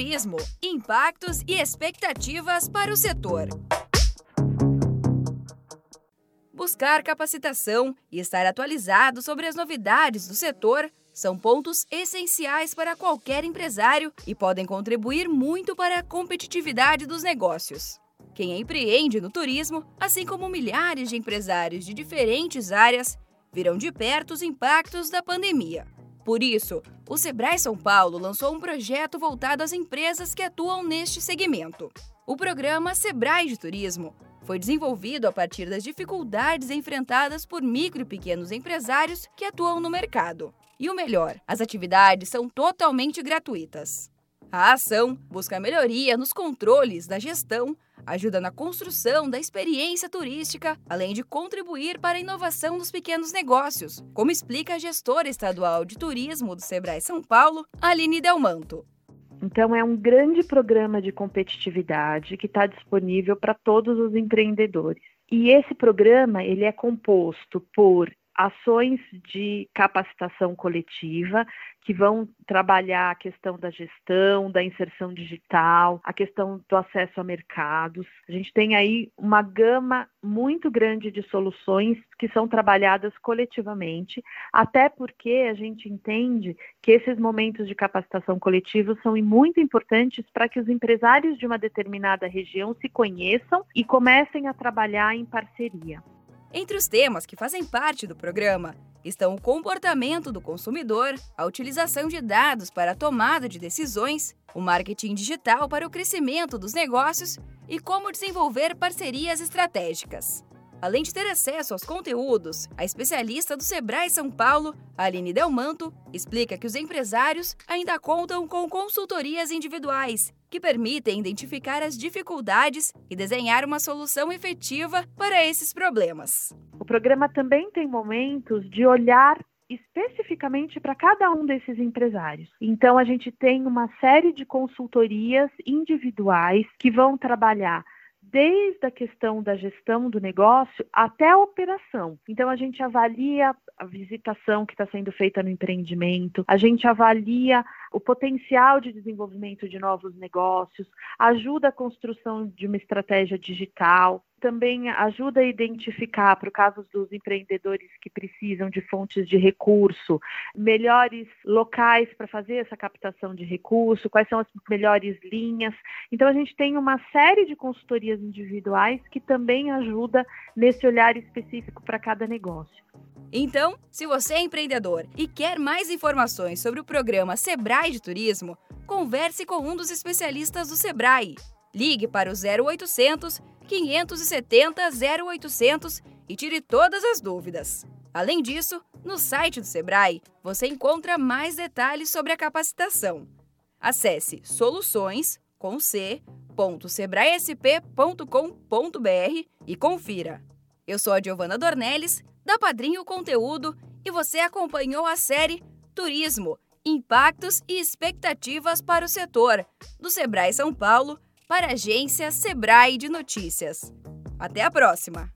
Turismo, impactos e expectativas para o setor. Buscar capacitação e estar atualizado sobre as novidades do setor são pontos essenciais para qualquer empresário e podem contribuir muito para a competitividade dos negócios. Quem empreende no turismo, assim como milhares de empresários de diferentes áreas, viram de perto os impactos da pandemia. Por isso, o Sebrae São Paulo lançou um projeto voltado às empresas que atuam neste segmento. O programa Sebrae de Turismo foi desenvolvido a partir das dificuldades enfrentadas por micro e pequenos empresários que atuam no mercado. E o melhor, as atividades são totalmente gratuitas. A ação busca melhoria nos controles da gestão, ajuda na construção da experiência turística, além de contribuir para a inovação dos pequenos negócios, como explica a gestora estadual de turismo do Sebrae São Paulo, Aline Delmanto. Então, é um grande programa de competitividade que está disponível para todos os empreendedores. E esse programa ele é composto por ações de capacitação coletiva que vão trabalhar a questão da gestão, da inserção digital, a questão do acesso a mercados. A gente tem aí uma gama muito grande de soluções que são trabalhadas coletivamente, até porque a gente entende que esses momentos de capacitação coletiva são muito importantes para que os empresários de uma determinada região se conheçam e comecem a trabalhar em parceria. Entre os temas que fazem parte do programa estão o comportamento do consumidor, a utilização de dados para a tomada de decisões, o marketing digital para o crescimento dos negócios e como desenvolver parcerias estratégicas. Além de ter acesso aos conteúdos, a especialista do Sebrae São Paulo, Aline Delmanto, explica que os empresários ainda contam com consultorias individuais que permitem identificar as dificuldades e desenhar uma solução efetiva para esses problemas. O programa também tem momentos de olhar especificamente para cada um desses empresários. Então, a gente tem uma série de consultorias individuais que vão trabalhar desde a questão da gestão do negócio até a operação. Então, a gente avalia a visitação que está sendo feita no empreendimento, a gente avalia o potencial de desenvolvimento de novos negócios, ajuda a construção de uma estratégia digital, também ajuda a identificar, para o caso dos empreendedores que precisam de fontes de recurso, melhores locais para fazer essa captação de recurso, quais são as melhores linhas. Então, a gente tem uma série de consultorias individuais que também ajuda nesse olhar específico para cada negócio. Então, se você é empreendedor e quer mais informações sobre o programa Sebrae de Turismo, converse com um dos especialistas do Sebrae. Ligue para o 0800 570 0800 e tire todas as dúvidas. Além disso, no site do Sebrae você encontra mais detalhes sobre a capacitação. Acesse soluções.sebraesp.com.br e confira. Eu sou a Giovana Dornelles da Padrinho Conteúdo e você acompanhou a série Turismo, Impactos e Expectativas para o Setor, do Sebrae São Paulo, para a agência Sebrae de Notícias. Até a próxima!